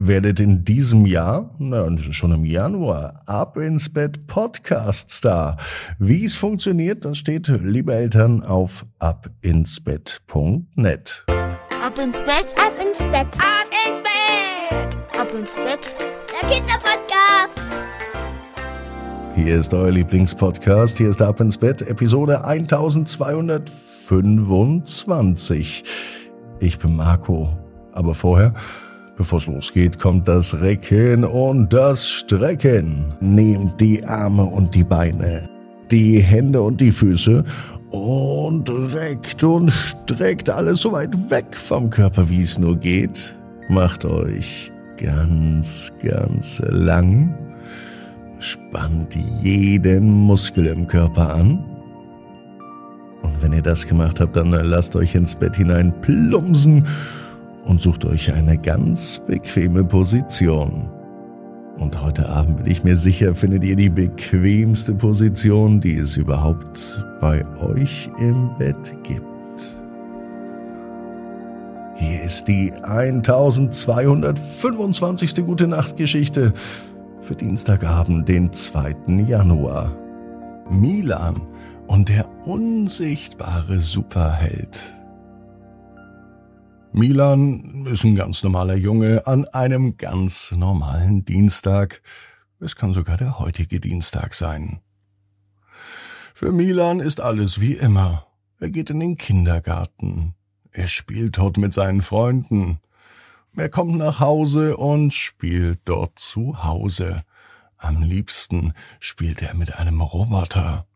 werdet in diesem Jahr, na, schon im Januar, ab ins Bett Podcast Star. Wie es funktioniert, das steht, liebe Eltern, auf abinsbett.net. Ab ins Bett, ab ins Bett, ab ins Bett, ab ins Bett, der Kinderpodcast. Hier ist euer Lieblingspodcast, hier ist Ab ins Bett, Episode 1225. Ich bin Marco, aber vorher Bevor es losgeht, kommt das Recken und das Strecken. Nehmt die Arme und die Beine, die Hände und die Füße und reckt und streckt alles so weit weg vom Körper, wie es nur geht. Macht euch ganz, ganz lang. Spannt jeden Muskel im Körper an. Und wenn ihr das gemacht habt, dann lasst euch ins Bett hinein plumpsen und sucht euch eine ganz bequeme Position. Und heute Abend bin ich mir sicher, findet ihr die bequemste Position, die es überhaupt bei euch im Bett gibt. Hier ist die 1225. Gute Nacht Geschichte für Dienstagabend, den 2. Januar. Milan und der unsichtbare Superheld. Milan ist ein ganz normaler Junge an einem ganz normalen Dienstag. Es kann sogar der heutige Dienstag sein. Für Milan ist alles wie immer. Er geht in den Kindergarten. Er spielt dort mit seinen Freunden. Er kommt nach Hause und spielt dort zu Hause. Am liebsten spielt er mit einem Roboter.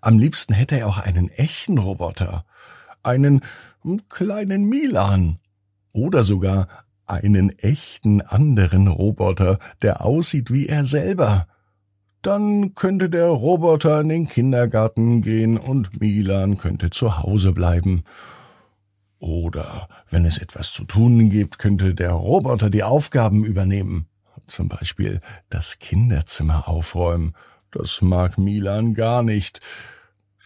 Am liebsten hätte er auch einen echten Roboter. Einen kleinen Milan oder sogar einen echten anderen Roboter, der aussieht wie er selber. Dann könnte der Roboter in den Kindergarten gehen und Milan könnte zu Hause bleiben. Oder wenn es etwas zu tun gibt, könnte der Roboter die Aufgaben übernehmen. Zum Beispiel das Kinderzimmer aufräumen. Das mag Milan gar nicht,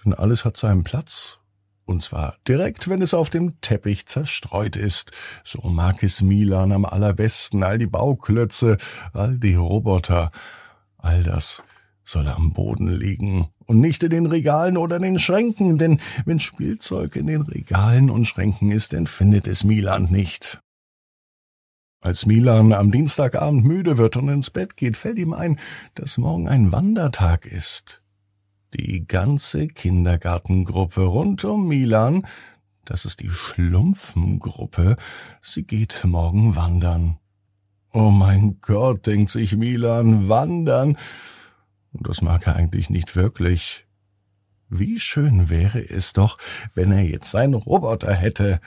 denn alles hat seinen Platz und zwar direkt, wenn es auf dem Teppich zerstreut ist. So mag es Milan am allerbesten. All die Bauklötze, all die Roboter, all das soll am Boden liegen und nicht in den Regalen oder in den Schränken, denn wenn Spielzeug in den Regalen und Schränken ist, dann findet es Milan nicht. Als Milan am Dienstagabend müde wird und ins Bett geht, fällt ihm ein, dass morgen ein Wandertag ist. Die ganze Kindergartengruppe rund um Milan, das ist die Schlumpfengruppe, sie geht morgen wandern. Oh mein Gott, denkt sich Milan, wandern. Das mag er eigentlich nicht wirklich. Wie schön wäre es doch, wenn er jetzt einen Roboter hätte,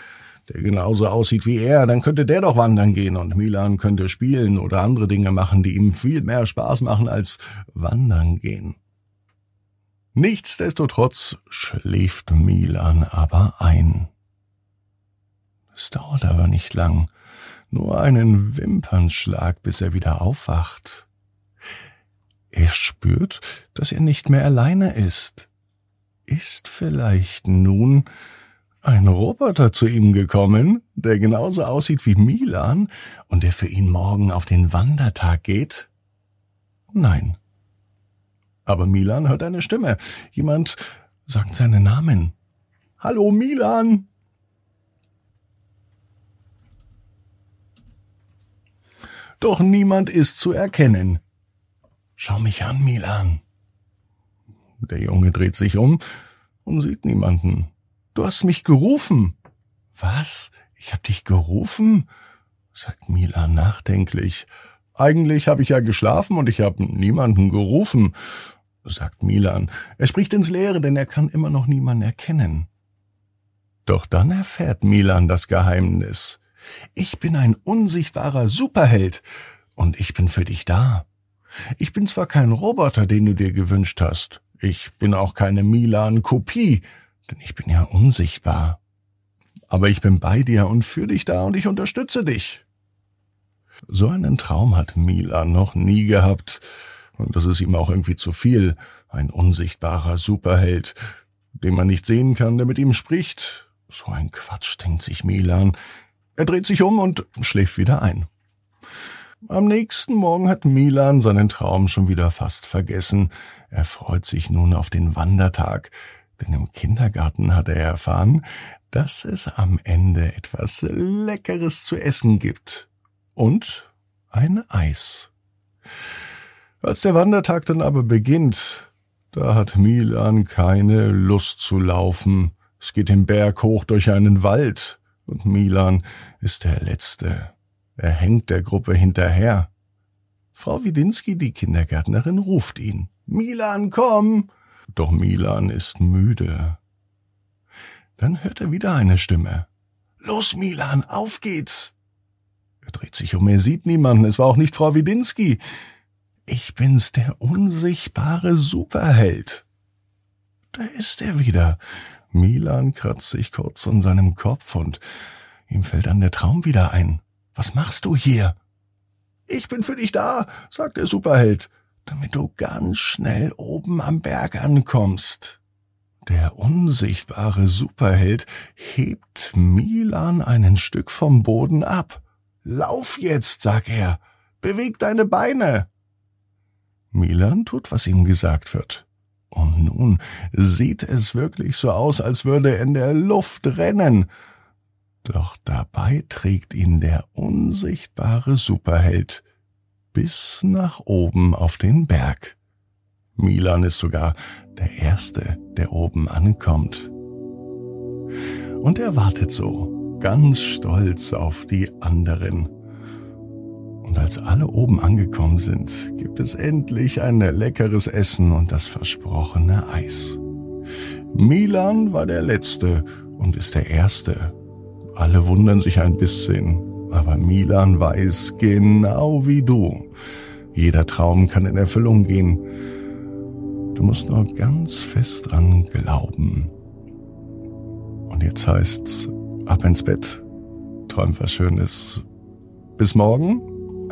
der genauso aussieht wie er, dann könnte der doch wandern gehen und Milan könnte spielen oder andere Dinge machen, die ihm viel mehr Spaß machen als wandern gehen. Nichtsdestotrotz schläft Milan aber ein. Es dauert aber nicht lang, nur einen Wimpernschlag, bis er wieder aufwacht. Er spürt, dass er nicht mehr alleine ist. Ist vielleicht nun ein Roboter zu ihm gekommen, der genauso aussieht wie Milan und der für ihn morgen auf den Wandertag geht? Nein, aber Milan hört eine Stimme. Jemand sagt seinen Namen. Hallo Milan! Doch niemand ist zu erkennen. Schau mich an, Milan. Der Junge dreht sich um und sieht niemanden. Du hast mich gerufen. Was? Ich hab dich gerufen? sagt Milan nachdenklich. Eigentlich habe ich ja geschlafen und ich habe niemanden gerufen sagt Milan. Er spricht ins Leere, denn er kann immer noch niemanden erkennen. Doch dann erfährt Milan das Geheimnis. Ich bin ein unsichtbarer Superheld und ich bin für dich da. Ich bin zwar kein Roboter, den du dir gewünscht hast, ich bin auch keine Milan-Kopie, denn ich bin ja unsichtbar. Aber ich bin bei dir und für dich da und ich unterstütze dich. So einen Traum hat Milan noch nie gehabt, und das ist ihm auch irgendwie zu viel. Ein unsichtbarer Superheld, den man nicht sehen kann, der mit ihm spricht. So ein Quatsch, denkt sich Milan. Er dreht sich um und schläft wieder ein. Am nächsten Morgen hat Milan seinen Traum schon wieder fast vergessen. Er freut sich nun auf den Wandertag, denn im Kindergarten hat er erfahren, dass es am Ende etwas Leckeres zu essen gibt. Und ein Eis. Als der Wandertag dann aber beginnt, da hat Milan keine Lust zu laufen. Es geht den Berg hoch durch einen Wald, und Milan ist der Letzte. Er hängt der Gruppe hinterher. Frau Widinski, die Kindergärtnerin, ruft ihn. Milan, komm! Doch Milan ist müde. Dann hört er wieder eine Stimme. Los, Milan, auf geht's! Er dreht sich um, er sieht niemanden, es war auch nicht Frau Widinski. Ich bin's, der unsichtbare Superheld. Da ist er wieder. Milan kratzt sich kurz an seinem Kopf und ihm fällt dann der Traum wieder ein. Was machst du hier? Ich bin für dich da, sagt der Superheld, damit du ganz schnell oben am Berg ankommst. Der unsichtbare Superheld hebt Milan ein Stück vom Boden ab. Lauf jetzt, sagt er. Beweg deine Beine. Milan tut, was ihm gesagt wird. Und nun sieht es wirklich so aus, als würde er in der Luft rennen. Doch dabei trägt ihn der unsichtbare Superheld bis nach oben auf den Berg. Milan ist sogar der Erste, der oben ankommt. Und er wartet so, ganz stolz auf die anderen. Und als alle oben angekommen sind, gibt es endlich ein leckeres Essen und das versprochene Eis. Milan war der Letzte und ist der Erste. Alle wundern sich ein bisschen, aber Milan weiß genau wie du. Jeder Traum kann in Erfüllung gehen. Du musst nur ganz fest dran glauben. Und jetzt heißt's ab ins Bett. Träum was Schönes. Bis morgen